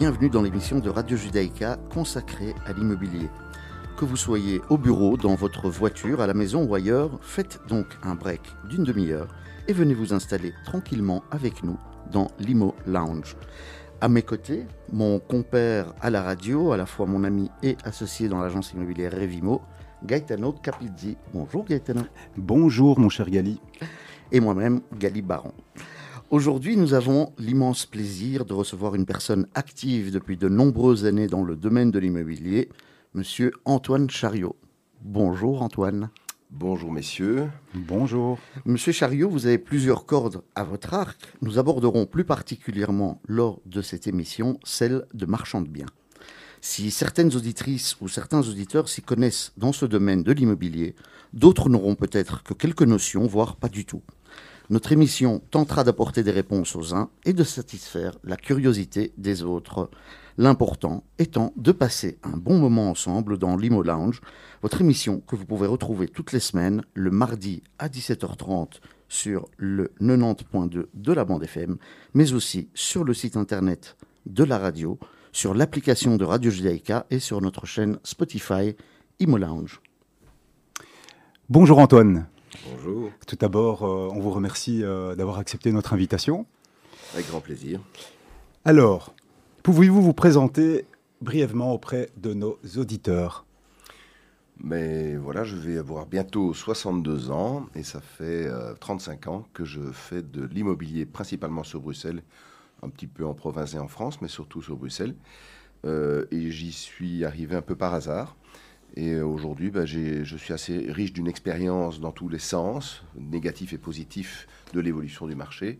Bienvenue dans l'émission de Radio Judaïka consacrée à l'immobilier. Que vous soyez au bureau, dans votre voiture, à la maison ou ailleurs, faites donc un break d'une demi-heure et venez vous installer tranquillement avec nous dans l'Imo Lounge. À mes côtés, mon compère à la radio, à la fois mon ami et associé dans l'agence immobilière Revimo, Gaetano Capizzi. Bonjour Gaetano. Bonjour mon cher Gali. Et moi-même, Gali Baron. Aujourd'hui, nous avons l'immense plaisir de recevoir une personne active depuis de nombreuses années dans le domaine de l'immobilier, Monsieur Antoine Chariot. Bonjour Antoine. Bonjour messieurs. Bonjour. Monsieur Chariot, vous avez plusieurs cordes à votre arc. Nous aborderons plus particulièrement lors de cette émission celle de marchand de biens. Si certaines auditrices ou certains auditeurs s'y connaissent dans ce domaine de l'immobilier, d'autres n'auront peut-être que quelques notions, voire pas du tout. Notre émission tentera d'apporter des réponses aux uns et de satisfaire la curiosité des autres. L'important étant de passer un bon moment ensemble dans l'Imo Lounge, votre émission que vous pouvez retrouver toutes les semaines le mardi à 17h30 sur le 90.2 de la bande FM, mais aussi sur le site internet de la radio, sur l'application de Radio Judaïka et sur notre chaîne Spotify Imo Lounge. Bonjour Antoine. Bonjour. Tout d'abord, euh, on vous remercie euh, d'avoir accepté notre invitation. Avec grand plaisir. Alors, pouvez-vous vous présenter brièvement auprès de nos auditeurs? Mais voilà, je vais avoir bientôt 62 ans et ça fait euh, 35 ans que je fais de l'immobilier principalement sur Bruxelles, un petit peu en province et en France, mais surtout sur Bruxelles. Euh, et j'y suis arrivé un peu par hasard. Et euh, aujourd'hui, bah, je suis assez riche d'une expérience dans tous les sens, négatifs et positifs, de l'évolution du marché.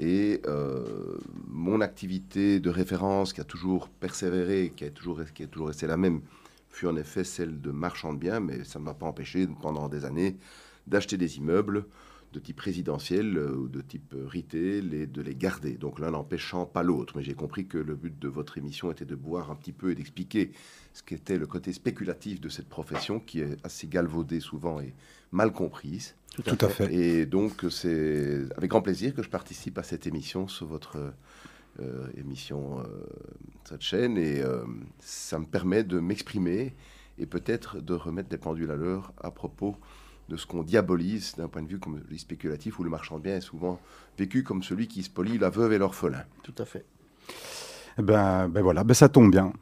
Et euh, mon activité de référence qui a toujours persévéré, qui a toujours, qui a toujours resté la même, fut en effet celle de marchand de biens, mais ça ne m'a pas empêché pendant des années d'acheter des immeubles de type résidentiel euh, ou de type euh, retail et de les garder. Donc l'un n'empêchant pas l'autre. Mais j'ai compris que le but de votre émission était de boire un petit peu et d'expliquer ce qu'était le côté spéculatif de cette profession qui est assez galvaudée souvent et mal comprise. Tout à fait. Et donc, c'est avec grand plaisir que je participe à cette émission sur votre euh, émission, euh, cette chaîne. Et euh, ça me permet de m'exprimer et peut-être de remettre des pendules à l'heure à propos de ce qu'on diabolise d'un point de vue comme le spéculatif où le marchand de biens est souvent vécu comme celui qui spolie la veuve et l'orphelin. Tout à fait. Eh Ben, ben voilà, ben ça tombe bien.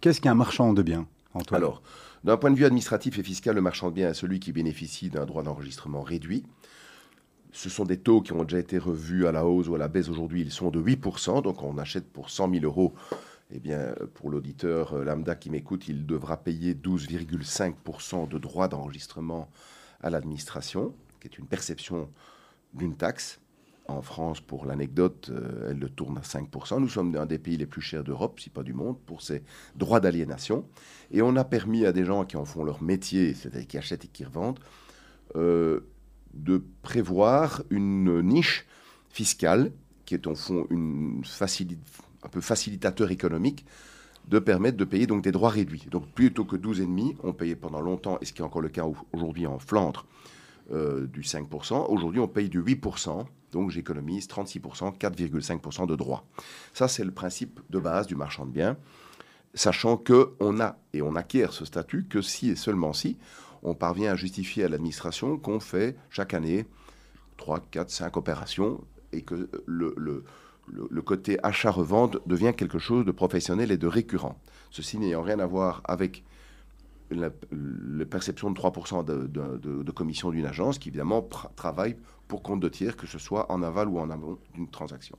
Qu'est-ce qu'un marchand de biens, Antoine? Alors, d'un point de vue administratif et fiscal, le marchand de biens est celui qui bénéficie d'un droit d'enregistrement réduit. Ce sont des taux qui ont déjà été revus à la hausse ou à la baisse aujourd'hui. Ils sont de 8%, donc on achète pour 100 000 euros. Eh bien, pour l'auditeur euh, lambda qui m'écoute, il devra payer 12,5% de droit d'enregistrement à l'administration, qui est une perception d'une taxe. En France, pour l'anecdote, euh, elle le tourne à 5%. Nous sommes un des pays les plus chers d'Europe, si pas du monde, pour ces droits d'aliénation. Et on a permis à des gens qui en font leur métier, c'est-à-dire qui achètent et qui revendent, euh, de prévoir une niche fiscale qui est au fond une un peu facilitateur économique de permettre de payer donc des droits réduits. Donc plutôt que 12,5, on payait pendant longtemps, et ce qui est encore le cas au- aujourd'hui en Flandre, euh, du 5%. Aujourd'hui, on paye du 8%, donc j'économise 36%, 4,5% de droits. Ça, c'est le principe de base du marchand de biens, sachant que on a et on acquiert ce statut que si et seulement si on parvient à justifier à l'administration qu'on fait chaque année 3, 4, 5 opérations et que le- le- côté achat-revente devient quelque chose de professionnel et de récurrent. Ceci n'ayant rien à voir avec la, perception de 3% de, de- commission d'une agence qui évidemment travaille pour compte de tiers, que ce soit en aval ou en amont d'une transaction.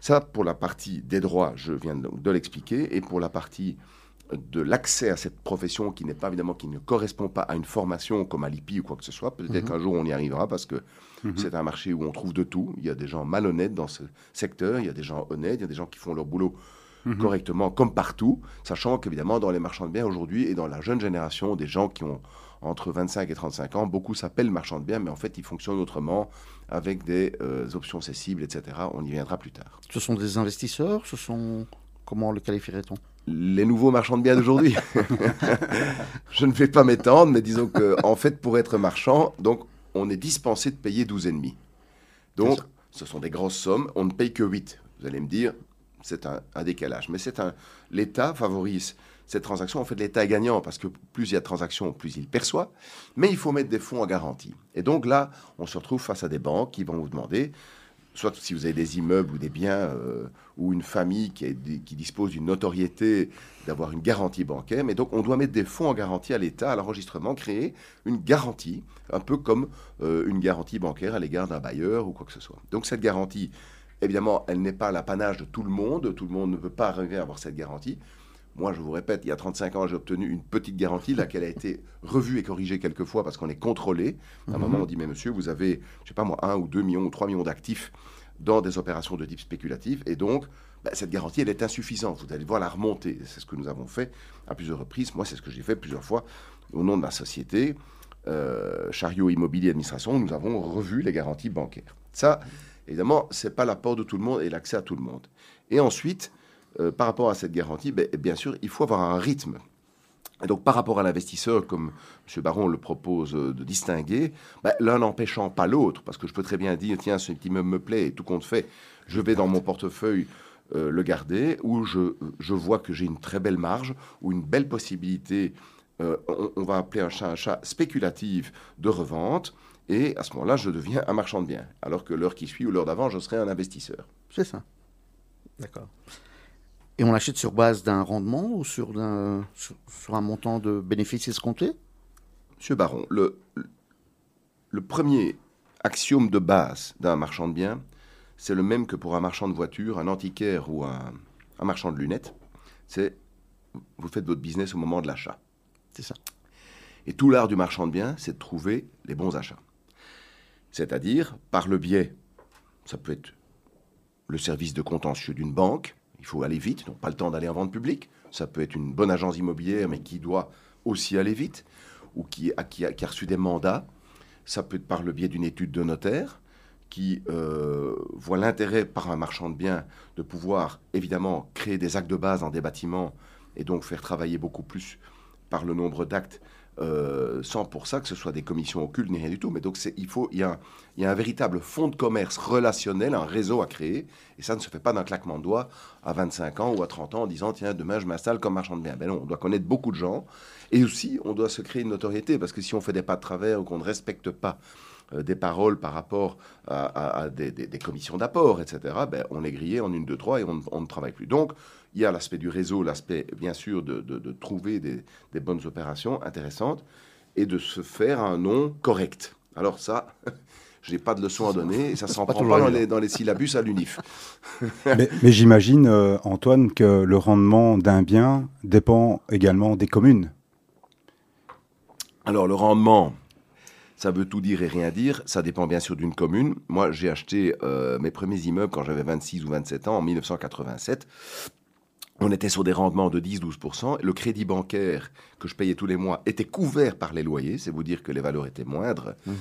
Ça, pour la partie des droits, je viens de l'expliquer, et pour la partie de l'accès à cette profession qui n'est pas évidemment qui ne correspond pas à une formation comme à l'IPI ou quoi que ce soit. Peut-être qu'un jour on y arrivera parce que c'est un marché où on trouve de tout. Il y a des gens malhonnêtes dans ce secteur, il y a des gens honnêtes, il y a des gens qui font leur boulot correctement comme partout, sachant qu'évidemment dans les marchands de biens aujourd'hui et dans la jeune génération, des gens qui ont entre 25 et 35 ans, beaucoup s'appellent marchands de biens, mais en fait ils fonctionnent autrement avec des euh, options cessibles, etc. On y viendra plus tard. Ce sont des investisseurs? Ce sont. Comment le qualifierait-on? Les nouveaux marchands de biens d'aujourd'hui. je ne vais pas m'étendre, mais disons que en fait, pour être marchand, donc on est dispensé de payer 12,5. Donc, ce sont des grosses sommes, on ne paye que 8. Vous allez me dire, c'est un, décalage. Mais c'est un, l'État favorise cette transaction. En fait, l'État est gagnant parce que plus il y a de transactions, plus il perçoit. Mais il faut mettre des fonds en garantie. Et donc là, on se retrouve face à des banques qui vont vous demander, soit si vous avez des immeubles ou des biens, euh, ou une famille qui, dispose d'une notoriété, d'avoir une garantie bancaire. Mais donc, on doit mettre des fonds en garantie à l'État, à l'enregistrement, créer une garantie, un peu comme euh, une garantie bancaire à l'égard d'un bailleur ou quoi que ce soit. Donc, cette garantie, Évidemment, elle n'est pas l'apanage de tout le monde. Tout le monde ne peut pas arriver à avoir cette garantie. Moi, je vous répète, il y a 35 ans, j'ai obtenu une petite garantie, laquelle a été revue et corrigée quelques fois parce qu'on est contrôlé. À un mhm. moment, on dit, mais monsieur, vous avez, je sais pas moi, un ou deux millions ou trois millions d'actifs dans des opérations de type spéculatif. Et donc, bah, cette garantie, elle est insuffisante. Vous allez voir la remonter. C'est ce que nous avons fait à plusieurs reprises. Moi, c'est ce que j'ai fait plusieurs fois au nom de la société. Euh, Chariot Immobilier Administration, nous avons revu les garanties bancaires. Ça, Évidemment, ce n'est pas l'apport de tout le monde et l'accès à tout le monde. Et ensuite, euh, par rapport à cette garantie, ben, bien sûr, il faut avoir un rythme. Et donc, par rapport à l'investisseur, comme M. Baron le propose euh, de distinguer, ben, l'un n'empêchant pas l'autre, parce que je peux très bien dire, tiens, ce petit immeuble me plaît et tout compte fait, je vais dans mon portefeuille euh, le garder, ou je, je vois que j'ai une très belle marge, ou une belle possibilité, on, on, va appeler un chat un chat spéculative de revente, et à ce moment-là, je deviens un marchand de biens. Alors que l'heure qui suit ou l'heure d'avant, je serai un investisseur. C'est ça. D'accord. Et on l'achète sur base d'un rendement ou sur, un, sur, un montant de bénéfices escomptés? Monsieur Baron, le, le premier axiome de base d'un marchand de biens, c'est le même que pour un marchand de voitures, un antiquaire ou un, un marchand de lunettes. C'est vous faites votre business au moment de l'achat. C'est ça. Et tout l'art du marchand de biens, c'est de trouver les bons achats c'est-à-dire par le biais, ça peut être le service de contentieux d'une banque, il faut aller vite, donc pas le temps d'aller en vente publique, ça peut être une bonne agence immobilière, mais qui doit aussi aller vite, ou qui a, qui reçu des mandats, ça peut être par le biais d'une étude de notaire, qui euh, voit l'intérêt par un marchand de biens de pouvoir évidemment créer des actes de base dans des bâtiments et donc faire travailler beaucoup plus par le nombre d'actes euh, sans pour ça que ce soit des commissions occultes ni rien du tout. Mais donc il faut, il y, a, un véritable fonds de commerce relationnel, un réseau à créer, et ça ne se fait pas d'un claquement de doigts à 25 ans ou à 30 ans en disant tiens demain je m'installe comme marchand de biens. Ben non, on doit connaître beaucoup de gens, et aussi on doit se créer une notoriété parce que si on fait des pas de travers ou qu'on ne respecte pas euh, des paroles par rapport à, des, commissions d'apport, etc., ben, on est grillé en une, deux, trois et on, on ne travaille plus. Donc, il y a l'aspect du réseau, l'aspect bien sûr de, trouver des, bonnes opérations intéressantes et de se faire un nom correct. Alors ça, je n'ai pas de leçon à donner, et ça s'en prend pas dans les, dans les, syllabus à l'UNIF. mais, j'imagine, euh, Antoine, que le rendement d'un bien dépend également des communes. Alors le rendement, ça veut tout dire et rien dire. Ça dépend bien sûr d'une commune. Moi, j'ai acheté euh, mes premiers immeubles quand j'avais 26 ou 27 ans, en 1987 on était sur des rendements de 10-12%. Le crédit bancaire que je payais tous les mois était couvert par les loyers. C'est vous dire que les valeurs étaient moindres. Mhm.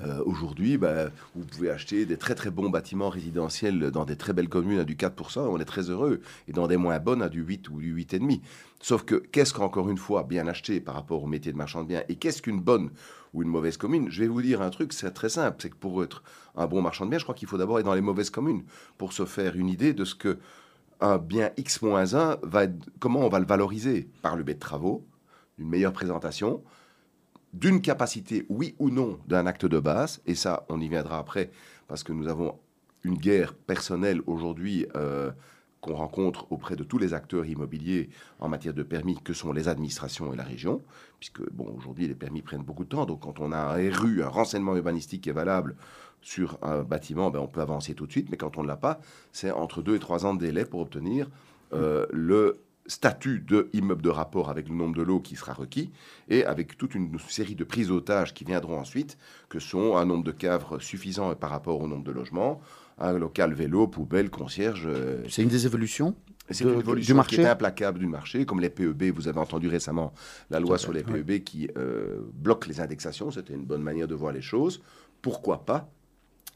Euh, aujourd'hui, bah, vous pouvez acheter des très très bons bâtiments résidentiels dans des très belles communes à du 4%. On est très heureux. Et dans des moins bonnes à du 8 ou du 8,5%. Sauf que qu'est-ce qu'encore une fois bien acheté par rapport au métier de marchand de biens? Et qu'est-ce qu'une bonne ou une mauvaise commune? Je vais vous dire un truc, c'est très simple. C'est que pour être un bon marchand de biens, je crois qu'il faut d'abord être dans les mauvaises communes pour se faire une idée de ce que un bien X-1, va comment on va le valoriser? Par le biais de travaux, d'une meilleure présentation, d'une capacité, oui ou non, d'un acte de base. Et ça, on y viendra après, parce que nous avons une guerre personnelle aujourd'hui euh, qu'on rencontre auprès de tous les acteurs immobiliers en matière de permis, que sont les administrations et la région, puisque, bon, aujourd'hui, les permis prennent beaucoup de temps. Donc, quand on a un RU, un renseignement urbanistique qui est valable, sur un bâtiment, ben, on peut avancer tout de suite, mais quand on ne l'a pas, c'est entre deux et trois ans de délai pour obtenir euh, le statut de immeuble de rapport avec le nombre de lots qui sera requis et avec toute une série de prises d'otages qui viendront ensuite, que sont un nombre de caves suffisant par rapport au nombre de logements, un local vélo, poubelle, concierge. Euh, c'est une des évolutions c'est une évolution du marché. qui est implacable du marché, comme les PEB. Vous avez entendu récemment la loi sur les PEB qui euh, bloque les indexations. C'était une bonne manière de voir les choses. Pourquoi pas?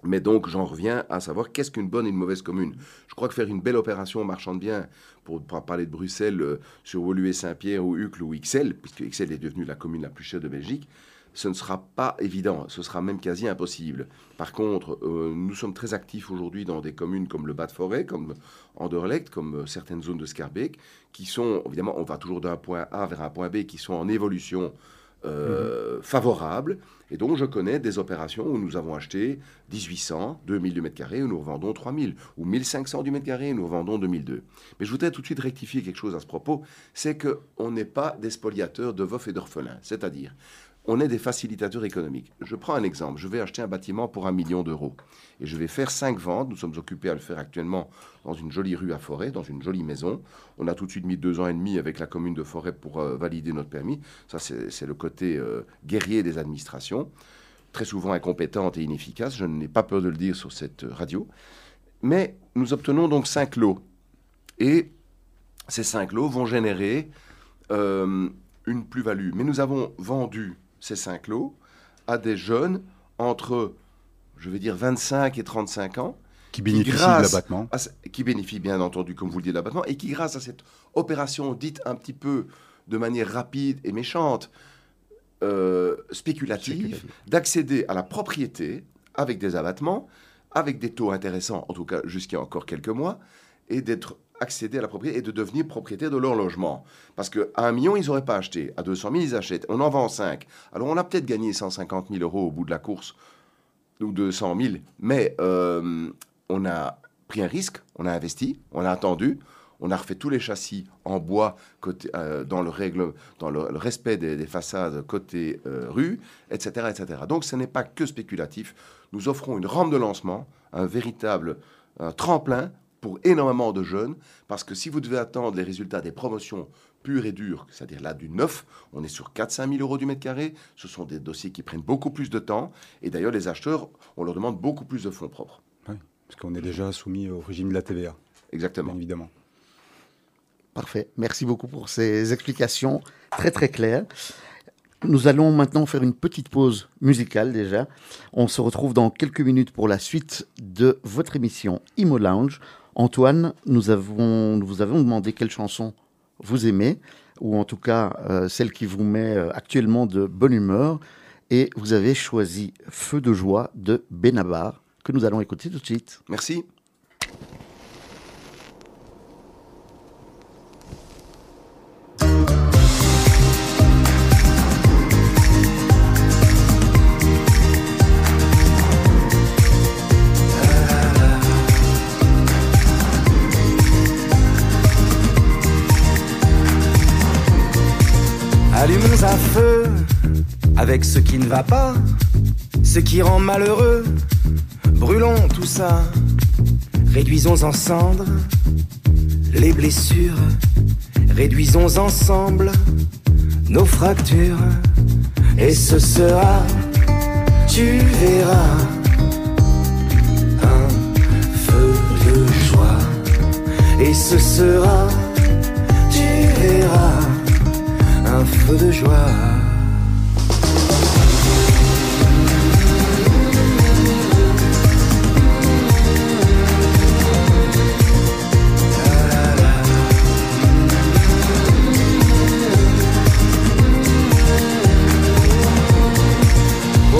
Mais donc, j'en reviens à savoir qu'est-ce qu'une bonne et une mauvaise commune. Je crois que faire une belle opération marchand de biens, pour, parler de Bruxelles, euh, sur Woluwe Saint-Pierre ou Uccle ou XL, puisque XL est devenue la commune la plus chère de Belgique, ce ne sera pas évident, ce sera même quasi impossible. Par contre, euh, nous sommes très actifs aujourd'hui dans des communes comme le Bas-de-Forêt, comme Anderlecht, comme certaines zones de Scarbeck, qui sont, évidemment, on va toujours d'un point A vers un point B, qui sont en évolution euh, favorable. Et donc, je connais des opérations où nous avons acheté 1800, 2000 du mètre carré, où nous revendons 3000, ou 1500 du mètre carré, où nous revendons 2002. Mais je voudrais tout de suite rectifier quelque chose à ce propos, c'est qu'on n'est pas des spoliateurs de veufs et d'orphelins. C'est-à-dire, on est des facilitateurs économiques. Je prends un exemple. Je vais acheter un bâtiment pour un million d'euros et je vais faire cinq ventes. Nous sommes occupés à le faire actuellement dans une jolie rue à Forêt, dans une jolie maison. On a tout de suite mis deux ans et demi avec la commune de Forêt pour euh, valider notre permis. Ça, c'est le côté euh, guerrier des administrations, très souvent incompétente et inefficace. Je n'ai pas peur de le dire sur cette radio. Mais nous obtenons donc cinq lots. Et ces cinq lots vont générer euh, une plus-value. Mais nous avons vendu ces cinq lots à des jeunes entre, je vais dire, 25 et 35 ans. Qui bénéficient de l'abattement. Qui bénéficient, bien entendu, comme vous le dites, de l'abattement, et qui, grâce à cette opération dite un petit peu de manière rapide et méchante, euh, spéculative, d'accéder à la propriété avec des abattements, avec des taux intéressants, en tout cas jusqu'à encore quelques mois, et d'être accéder à la propriété et de devenir propriétaire de leur logement. Parce qu'à un million, ils n'auraient pas acheté. À 200 000, ils achètent. On en vend 5. Alors on a peut-être gagné 150 000 euros au bout de la course, ou 200 000. Mais euh, on a pris un risque, on a investi, on a attendu. On a refait tous les châssis en bois côté, euh, dans, le, règle, dans le, respect des, façades côté euh, rue, etc., etc. Donc ce n'est pas que spéculatif. Nous offrons une rampe de lancement, un véritable tremplin pour énormément de jeunes, parce que si vous devez attendre les résultats des promotions pures et dures, c'est-à-dire là du neuf, on est sur 4-5 000 euros du mètre carré, ce sont des dossiers qui prennent beaucoup plus de temps, et d'ailleurs les acheteurs, on leur demande beaucoup plus de fonds propres. Oui, parce qu'on est déjà soumis au régime de la TVA. Exactement. évidemment. Parfait. Merci beaucoup pour ces explications très très claires. Nous allons maintenant faire une petite pause musicale déjà. On se retrouve dans quelques minutes pour la suite de votre émission Imo Lounge. Antoine, nous, vous avons demandé quelle chanson vous aimez, ou en tout cas euh, celle qui vous met euh, actuellement de bonne humeur, et vous avez choisi Feu de joie de Benabar, que nous allons écouter tout de suite. Merci. Avec ce qui ne va pas, ce qui rend malheureux. Brûlons tout ça, réduisons en cendres les blessures, réduisons ensemble nos fractures, et ce sera, tu verras, un feu de joie, et ce sera, tu verras, un feu de joie.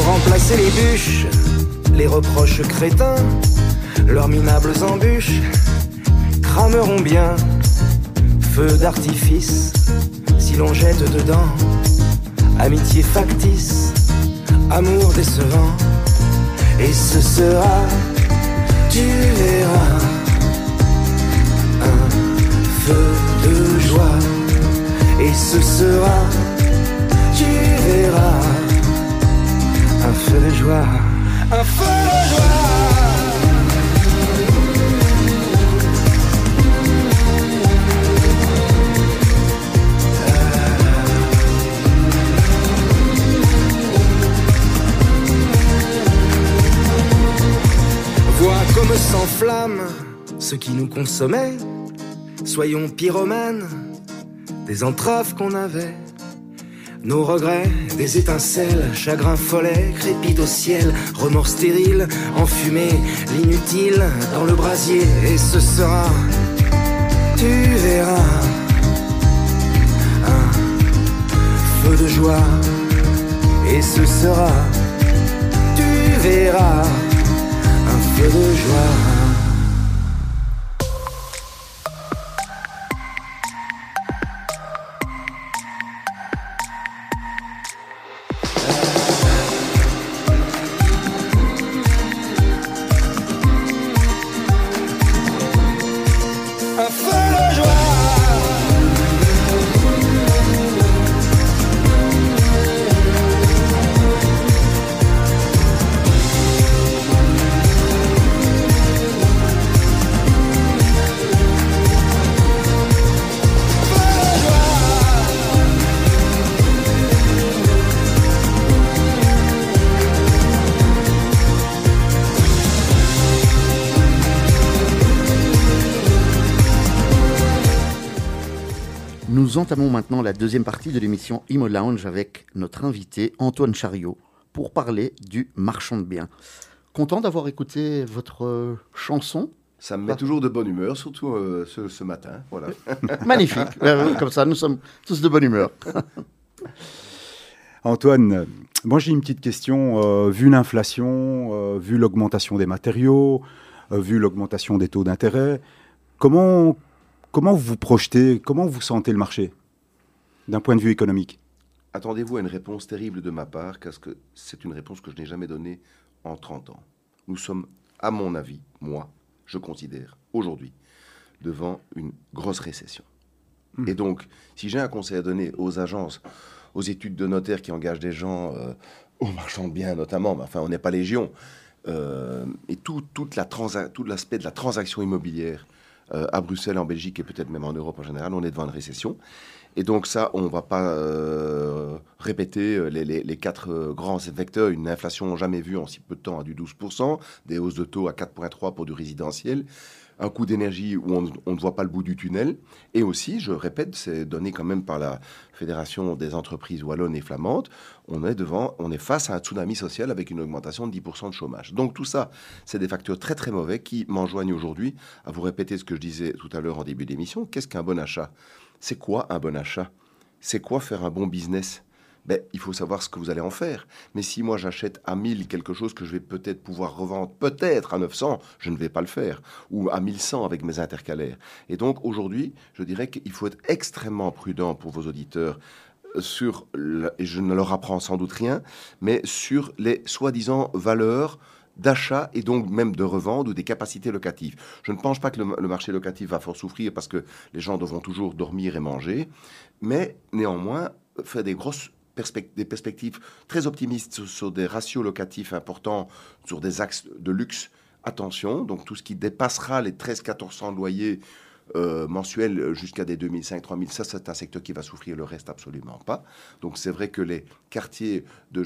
remplacer les bûches, les reproches crétins, leurs minables embûches crameront bien. Feu d'artifice, l'on jette dedans, amitié factice, amour décevant, et ce sera, tu verras, un feu de joie, et ce sera, tu verras un feu de joie, un feu de joie. Comme s'enflamme ce qui nous consommait. Soyons pyromanes des entraves qu'on avait nos regrets, des étincelles, chagrin follet, crépite au ciel, remords stériles, enfumé, l'inutile dans le brasier, et ce sera, tu verras, un feu de joie, Et ce sera, tu verras, feu de joie. Nous entamons maintenant la deuxième partie de l'émission Imo Lounge avec notre invité Antoine Chariot pour parler du marchand de biens. Content d'avoir écouté votre euh, chanson? Ça me met toujours de bonne humeur, surtout euh, ce, ce matin. Voilà. Magnifique. Euh, Comme ça, nous sommes tous de bonne humeur. Antoine, moi j'ai une petite question. euh, vu l'inflation, euh, vu l'augmentation des matériaux, euh, vu l'augmentation des taux d'intérêt, comment, comment vous vous projetez, comment vous sentez le marché d'un point de vue économique? Attendez-vous à une réponse terrible de ma part, parce que c'est une réponse que je n'ai jamais donnée en 30 ans. Nous sommes, à mon avis, moi, je considère, aujourd'hui, devant une grosse récession. Et donc, si j'ai un conseil à donner aux agences, aux études de notaires qui engagent des gens, euh, aux marchands de biens notamment, mais enfin, on n'est pas légion, euh, et tout, toute la transa- tout l'aspect de la transaction immobilière euh, à Bruxelles, en Belgique et peut-être même en Europe en général, on est devant une récession. Et donc ça, on ne va pas euh, répéter euh, les, quatre grands vecteurs. Une inflation jamais vue en si peu de temps à du 12%, des hausses de taux à 4,3% pour du résidentiel, un coût d'énergie où on, ne voit pas le bout du tunnel. Et aussi, je répète, c'est donné quand même par la Fédération des entreprises wallonnes et flamandes, on est, devant, on est face à un tsunami social avec une augmentation de 10% de chômage. Donc tout ça, c'est des facteurs très très mauvais qui m'enjoignent aujourd'hui à vous répéter ce que je disais tout à l'heure en début d'émission. Qu'est-ce qu'un bon achat? C'est quoi un bon achat? C'est quoi faire un bon business? Ben, il faut savoir ce que vous allez en faire. Mais si moi j'achète à 1000 quelque chose que je vais peut-être pouvoir revendre peut-être à 900, je ne vais pas le faire. Ou à 1100 avec mes intercalaires. Et donc aujourd'hui, je dirais qu'il faut être extrêmement prudent pour vos auditeurs euh, sur, et je ne leur apprends sans doute rien, mais sur les soi-disant valeurs d'achat et donc même de revente ou des capacités locatives. Je ne pense pas que le, le marché locatif va fort souffrir parce que les gens devront toujours dormir et manger, mais néanmoins, faire des grosses des perspectives très optimistes sur, sur des ratios locatifs importants, sur des axes de luxe, attention, donc tout ce qui dépassera les 13-1400 loyers euh, mensuels jusqu'à des 2005-3000, ça c'est un secteur qui va souffrir, le reste absolument pas. Donc c'est vrai que les quartiers de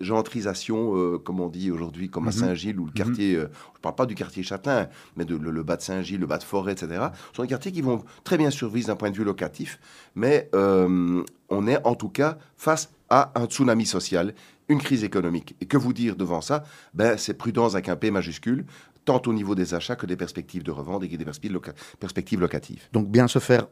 gentrisation, euh, comme on dit aujourd'hui, comme à Mhm. Saint-Gilles, ou le quartier, euh, je ne parle pas du quartier Châtain, mais de, le, le bas de Saint-Gilles, le bas de Forêt, etc., sont des quartiers qui vont très bien survivre d'un point de vue locatif, mais euh, on est en tout cas face à un tsunami social, une crise économique. Et que vous dire devant ça? Ben, C'est prudence avec un P majuscule, tant au niveau des achats que des perspectives de revente et des perspectives, loca- perspectives locatives. Donc bien se faire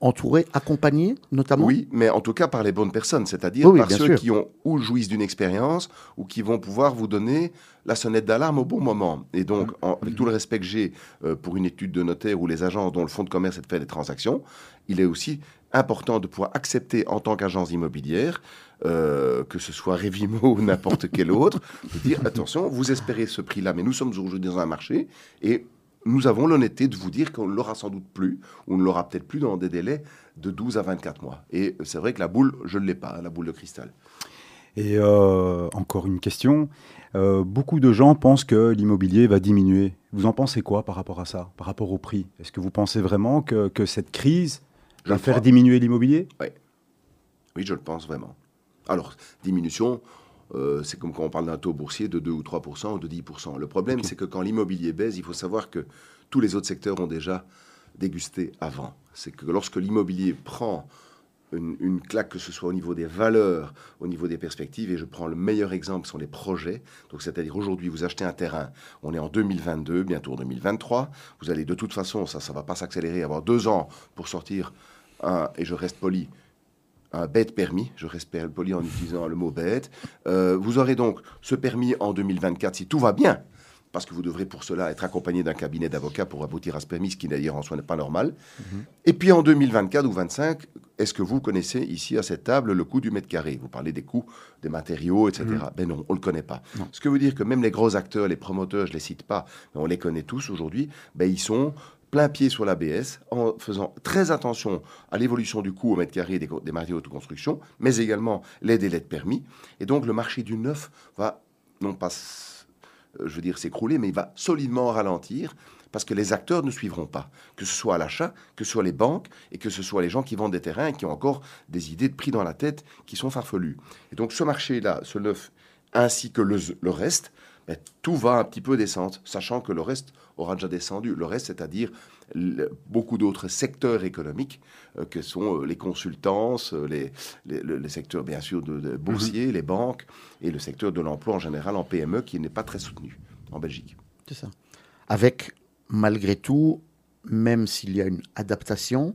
entourer, accompagner notamment Oui, mais en tout cas par les bonnes personnes, c'est-à-dire Oui, par ceux sûr. qui ont ou jouissent d'une expérience ou qui vont pouvoir vous donner la sonnette d'alarme au bon moment. Et donc, Mmh. en- avec tout le respect que j'ai euh, pour une étude de notaire ou les agences dont le fonds de commerce est de faire des transactions, il est aussi important de pouvoir accepter en tant qu'agence immobilière, euh, que ce soit Revimo ou n'importe quel autre, de dire attention, vous espérez ce prix-là, mais nous sommes aujourd'hui dans un marché et nous avons l'honnêteté de vous dire qu'on ne l'aura sans doute plus, ou on ne l'aura peut-être plus dans des délais de 12 à 24 mois. Et c'est vrai que la boule, je ne l'ai pas, la boule de cristal. Et euh, encore une question. Euh, beaucoup de gens pensent que l'immobilier va diminuer. Vous en pensez quoi par rapport à ça, par rapport au prix? Est-ce que vous pensez vraiment que, que cette crise Je va faire crois. diminuer l'immobilier? Oui, je le pense vraiment. Alors, diminution, euh, c'est comme quand on parle d'un taux boursier de 2 ou 3% ou de 10 Le problème, c'est que quand l'immobilier baisse, il faut savoir que tous les autres secteurs ont déjà dégusté avant. C'est que lorsque l'immobilier prend une, une claque, que ce soit au niveau des valeurs, au niveau des perspectives, et je prends le meilleur exemple, ce sont les projets. Donc, c'est-à-dire aujourd'hui, vous achetez un terrain, on est en 2022, bientôt en 2023. Vous allez de toute façon, ça ne va pas s'accélérer, avoir deux ans pour sortir un, et je reste poli, un bête permis, je respecte le poli en utilisant le mot bête. Euh, vous aurez donc ce permis en 2024 si tout va bien, parce que vous devrez pour cela être accompagné d'un cabinet d'avocats pour aboutir à ce permis, ce qui d'ailleurs en soi n'est pas normal. Mhm. Et puis en 2024 ou 2025, est-ce que vous connaissez ici à cette table le coût du mètre carré? Vous parlez des coûts des matériaux, etc. Mhm. Ben non, on ne le connaît pas. Ce que veut dire que même les gros acteurs, les promoteurs, je ne les cite pas, mais on les connaît tous aujourd'hui, ben ils sont plein pied sur l'ABS en faisant très attention à l'évolution du coût au mètre carré des, matériaux de construction, mais également les délais de permis. Et donc le marché du neuf va non pas, euh, je veux dire, s'écrouler, mais il va solidement ralentir parce que les acteurs ne suivront pas, que ce soit à l'achat, que ce soit les banques et que ce soit les gens qui vendent des terrains et qui ont encore des idées de prix dans la tête qui sont farfelues. Et donc ce marché-là, ce neuf, ainsi que le reste, ben, tout va un petit peu descendre, sachant que le reste aura déjà descendu. Le reste, c'est-à-dire beaucoup d'autres secteurs économiques euh, que sont euh, les consultances, euh, les, les, secteurs bien sûr de, boursiers, mhm. les banques et le secteur de l'emploi en général en PME qui n'est pas très soutenu en Belgique. C'est ça. Avec malgré tout, même s'il y a une adaptation,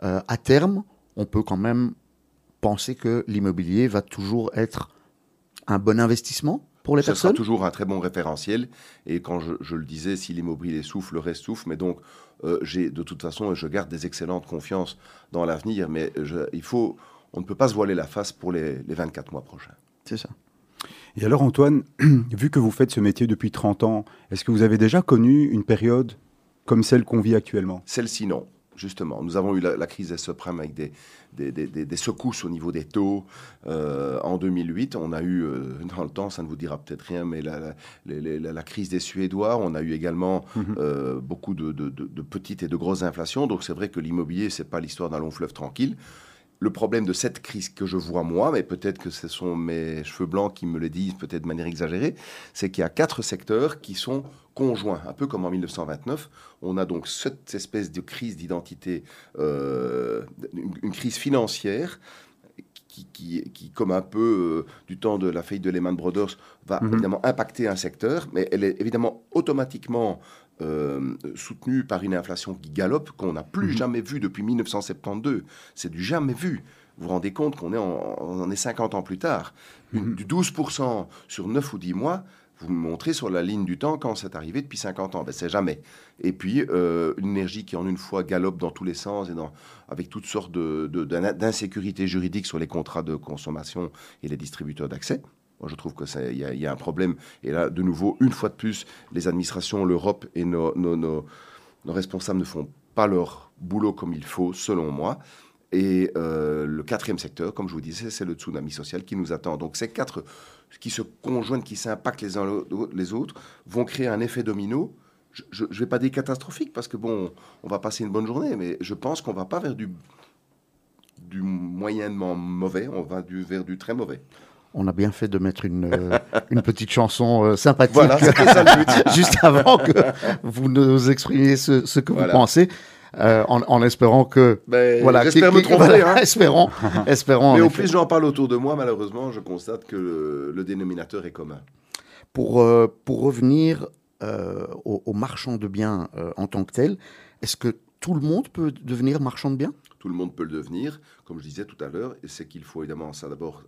à terme, on peut quand même penser que l'immobilier va toujours être un bon investissement pour les personnes. Ce sera toujours un très bon référentiel. Et quand je, le disais, si l'immobilier souffle, le reste souffle. Mais donc, euh, j'ai de toute façon, je garde des excellentes confiances dans l'avenir. Mais il faut, on ne peut pas se voiler la face pour les, les 24 mois prochains. C'est ça. Et alors, Antoine, vu que vous faites ce métier depuis 30 ans, est-ce que vous avez déjà connu une période comme celle qu'on vit actuellement? Celle-ci, non justement. Nous avons eu la, crise des subprimes avec des, des, secousses au niveau des taux. Euh, en 2008, on a eu, euh, dans le temps, ça ne vous dira peut-être rien, mais la, la, crise des Suédois. On a eu également mhm. euh, beaucoup de, de, petites et de grosses inflations. Donc c'est vrai que l'immobilier, c'est pas l'histoire d'un long fleuve tranquille le problème de cette crise que je vois moi, mais peut-être que ce sont mes cheveux blancs qui me le disent peut-être de manière exagérée, c'est qu'il y a quatre secteurs qui sont conjoints, un peu comme en 1929. On a donc cette espèce de crise d'identité, euh, une, crise financière qui, qui, comme un peu euh, du temps de la faillite de Lehman Brothers, va mhm. évidemment impacter un secteur, mais elle est évidemment automatiquement euh, soutenu par une inflation qui galope, qu'on n'a plus mhm. jamais vu depuis 1972. C'est du jamais vu. Vous vous rendez compte qu'on est, en, est 50 ans plus tard. Mhm. Du 12% sur 9 ou 10 mois, vous me montrez sur la ligne du temps quand c'est arrivé depuis 50 ans. Ben, c'est jamais. Et puis, euh, une énergie qui en une fois galope dans tous les sens et dans, avec toutes sortes d'insécurités de, juridiques sur les contrats de consommation et les distributeurs d'accès. Je trouve qu'il y, y, a un problème. Et là, de nouveau, une fois de plus, les administrations, l'Europe et nos, responsables ne font pas leur boulot comme il faut, selon moi. Et euh, le quatrième secteur, comme je vous disais, c'est le tsunami social qui nous attend. Donc ces quatre qui se conjoignent, qui s'impactent les uns les autres, vont créer un effet domino. Je ne vais pas dire catastrophique, parce que bon, on va passer une bonne journée, mais je pense qu'on va pas vers du, du moyennement mauvais, on va du, vers du très mauvais on a bien fait de mettre une, euh, une petite chanson euh, sympathique voilà, juste avant que vous nous exprimiez ce, que vous pensez. Euh, en, espérant que ben, voilà j'espère me tromper hein. espérons espérons mais au plus j'en parle autour de moi malheureusement je constate que le, dénominateur est commun pour pour revenir aux, aux, marchands de biens en tant que tel est-ce que tout le monde peut devenir marchand de biens? Tout le monde peut le devenir comme je disais tout à l'heure et c'est qu'il faut évidemment ça d'abord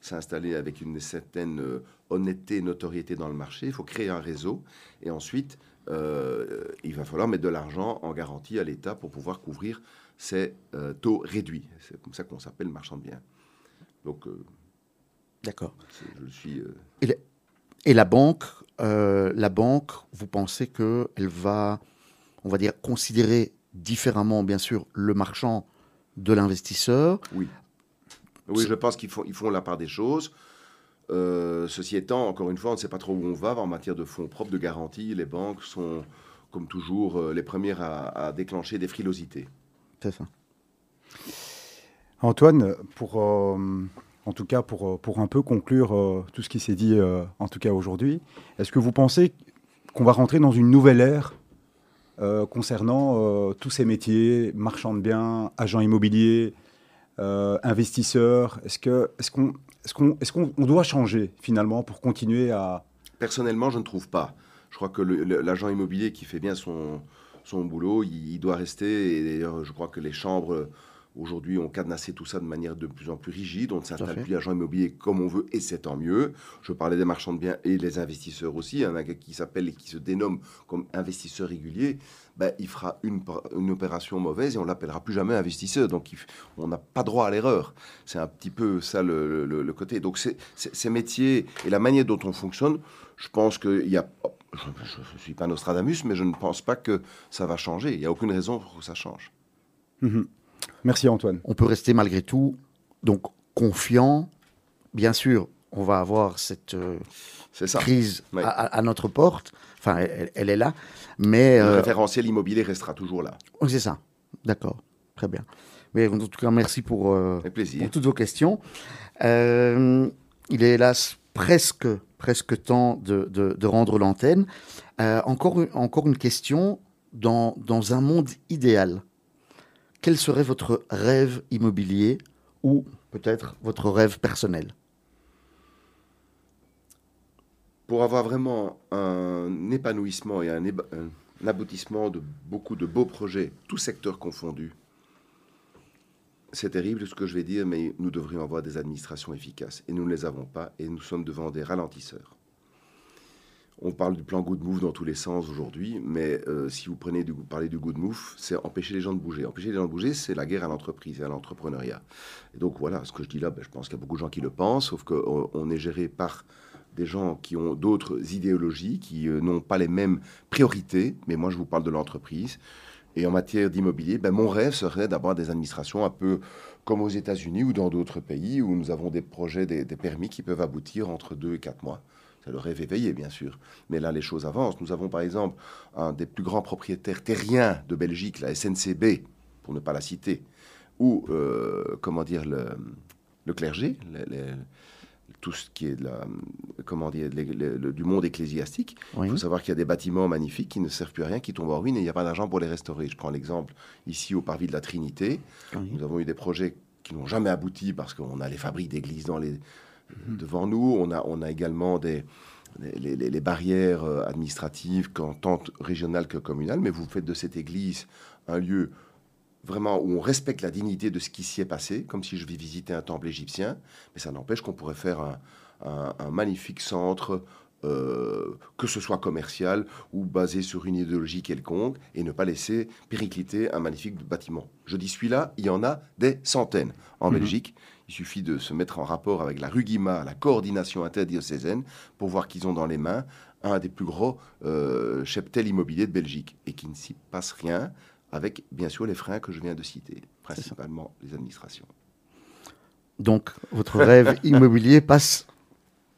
s'installer avec une certaine euh, honnêteté et notoriété dans le marché. Il faut créer un réseau. Et ensuite, euh, il va falloir mettre de l'argent en garantie à l'État pour pouvoir couvrir ces euh, taux réduits. C'est comme ça qu'on s'appelle marchand de biens. Donc, d'accord. Je suis. Et, la banque, la banque, vous pensez que elle va, on va dire, considérer différemment, bien sûr, le marchand de l'investisseur? Oui. Oui, je pense qu'ils font, ils font la part des choses. Euh, ceci étant, encore une fois, on ne sait pas trop où on va en matière de fonds propres, de garantie. Les banques sont, comme toujours, euh, les premières à, déclencher des frilosités. C'est ça. Antoine, pour, euh, en tout cas, pour, pour un peu conclure tout ce qui s'est dit, en tout cas aujourd'hui, est-ce que vous pensez qu'on va rentrer dans une nouvelle ère concernant tous ces métiers, marchands de biens, agents immobiliers, investisseurs? Est-ce qu'on est qu'on est qu'on est qu'on doit changer finalement pour continuer à... Personnellement, je ne trouve pas. Je crois que l'agent immobilier qui fait bien son, son boulot, il, doit rester. Et d'ailleurs, je crois que les chambres Aujourd'hui, on cadenassait tout ça de manière de plus en plus rigide. On ne s'installe plus agent immobilier comme on veut, et c'est tant mieux. Je parlais des marchands de biens et les investisseurs aussi. Un gars qui s'appelle et qui se dénomme comme investisseur régulier, ben, il fera une, une opération mauvaise et on l'appellera plus jamais investisseur. Donc, il on n'a pas droit à l'erreur. C'est un petit peu ça le, le- le côté. Donc, ces métiers et la manière dont on fonctionne, je pense qu'il y a. Je ne suis pas Nostradamus, mais je ne pense pas que ça va changer. Il n'y a aucune raison pour que ça change. Mhm. Merci Antoine. on peut rester malgré tout donc confiant. Bien sûr, on va avoir cette euh, crise Ouais. à, notre porte. Enfin, elle, elle est là, mais Le euh, référentiel immobilier restera toujours là. c'est ça. D'accord, très bien. Mais en tout cas, merci pour, euh, Avec plaisir. pour toutes vos questions. Euh, il est hélas presque, presque temps de, de- de rendre l'antenne. Euh, encore, une- encore une question. Dans, dans un monde idéal, quel serait votre rêve immobilier ou peut-être votre rêve personnel? Pour avoir vraiment un épanouissement et un, aboutissement de beaucoup de beaux projets, tous secteurs confondus, c'est terrible ce que je vais dire, mais nous devrions avoir des administrations efficaces. Et nous ne les avons pas, et nous sommes devant des ralentisseurs. On parle du plan Good Move dans tous les sens aujourd'hui, mais euh, si vous prenez parlez du Good Move, c'est empêcher les gens de bouger. Empêcher les gens de bouger, c'est la guerre à l'entreprise et à l'entrepreneuriat. Et donc voilà, ce que je dis là, ben, je pense qu'il y a beaucoup de gens qui le pensent, sauf qu'on on est géré par des gens qui ont d'autres idéologies, qui euh, n'ont pas les mêmes priorités, mais moi je vous parle de l'entreprise. Et en matière d'immobilier, ben, mon rêve serait d'avoir des administrations un peu comme aux États-Unis ou dans d'autres pays où nous avons des projets, des, des permis qui peuvent aboutir entre deux et quatre mois. C'est le rêve éveillé, bien sûr. Mais là, les choses avancent. Nous avons, par exemple, un des plus grands propriétaires terriens de Belgique, la SNCB, pour ne pas la citer, ou, euh, comment dire, le, le clergé, le- le- tout ce qui est de la, comment dire, les- les- le- du monde ecclésiastique. Oui. Il faut savoir qu'il y a des bâtiments magnifiques qui ne servent plus à rien, qui tombent en ruine et il n'y a pas d'argent pour les restaurer. Je prends l'exemple ici au parvis de la Trinité. Oui. Nous avons eu des projets qui n'ont jamais abouti parce qu'on a les fabriques d'églises dans les, devant nous. On a, on a également des, les, les- les barrières euh, administratives, tant régionales que communales. Mais vous faites de cette église un lieu vraiment où on respecte la dignité de ce qui s'y est passé, comme si je vais visiter un temple égyptien. Mais ça n'empêche qu'on pourrait faire un, un- un magnifique centre, euh, que ce soit commercial ou basé sur une idéologie quelconque, et ne pas laisser péricliter un magnifique bâtiment. Je dis celui-là, il y en a des centaines en Belgique. Il suffit de se mettre en rapport avec la RUGIMA, la coordination interdiocésaine, pour voir qu'ils ont dans les mains un des plus gros euh, cheptels immobiliers de Belgique, et qu'il ne s'y passe rien, avec bien sûr les freins que je viens de citer, principalement les administrations. Donc, votre rêve immobilier passe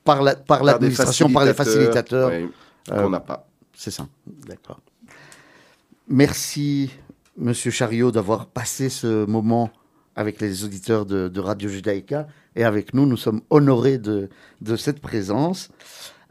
par la- par Par l'administration, les facilitateurs. Euh, qu'on n'a pas. C'est ça. D'accord. Merci, Monsieur Chariot, d'avoir passé ce moment avec les auditeurs de, Radio Judaïka et avec nous. Nous sommes honorés de, cette présence.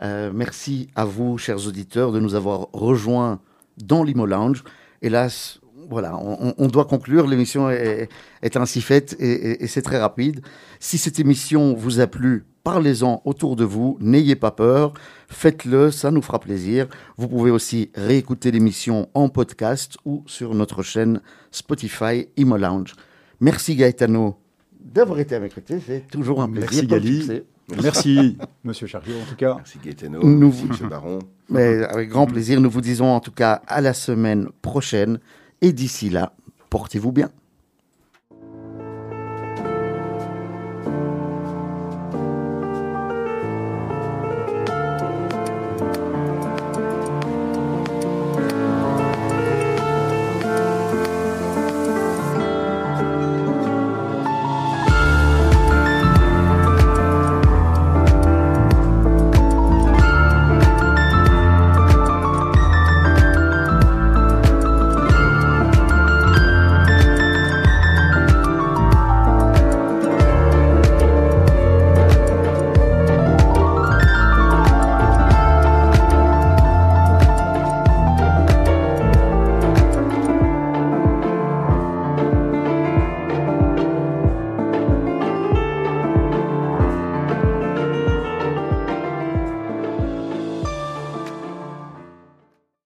Euh, merci à vous, chers auditeurs, de nous avoir rejoints dans l'Imo Lounge. Hélas, voilà, on, doit conclure. L'émission est, ainsi faite et- et c'est très rapide. Si cette émission vous a plu, parlez-en autour de vous. N'ayez pas peur. Faites-le, ça nous fera plaisir. Vous pouvez aussi réécouter l'émission en podcast ou sur notre chaîne Spotify Imo Lounge. Merci Gaetano d'avoir été à mes côtés. C'est toujours un plaisir. Merci Gali. Merci Monsieur Chariot en tout cas. Merci Gaetano, Nous- merci Monsieur Baron. Mais avec grand plaisir, nous vous disons en tout cas à la semaine prochaine. Et d'ici là, portez-vous bien.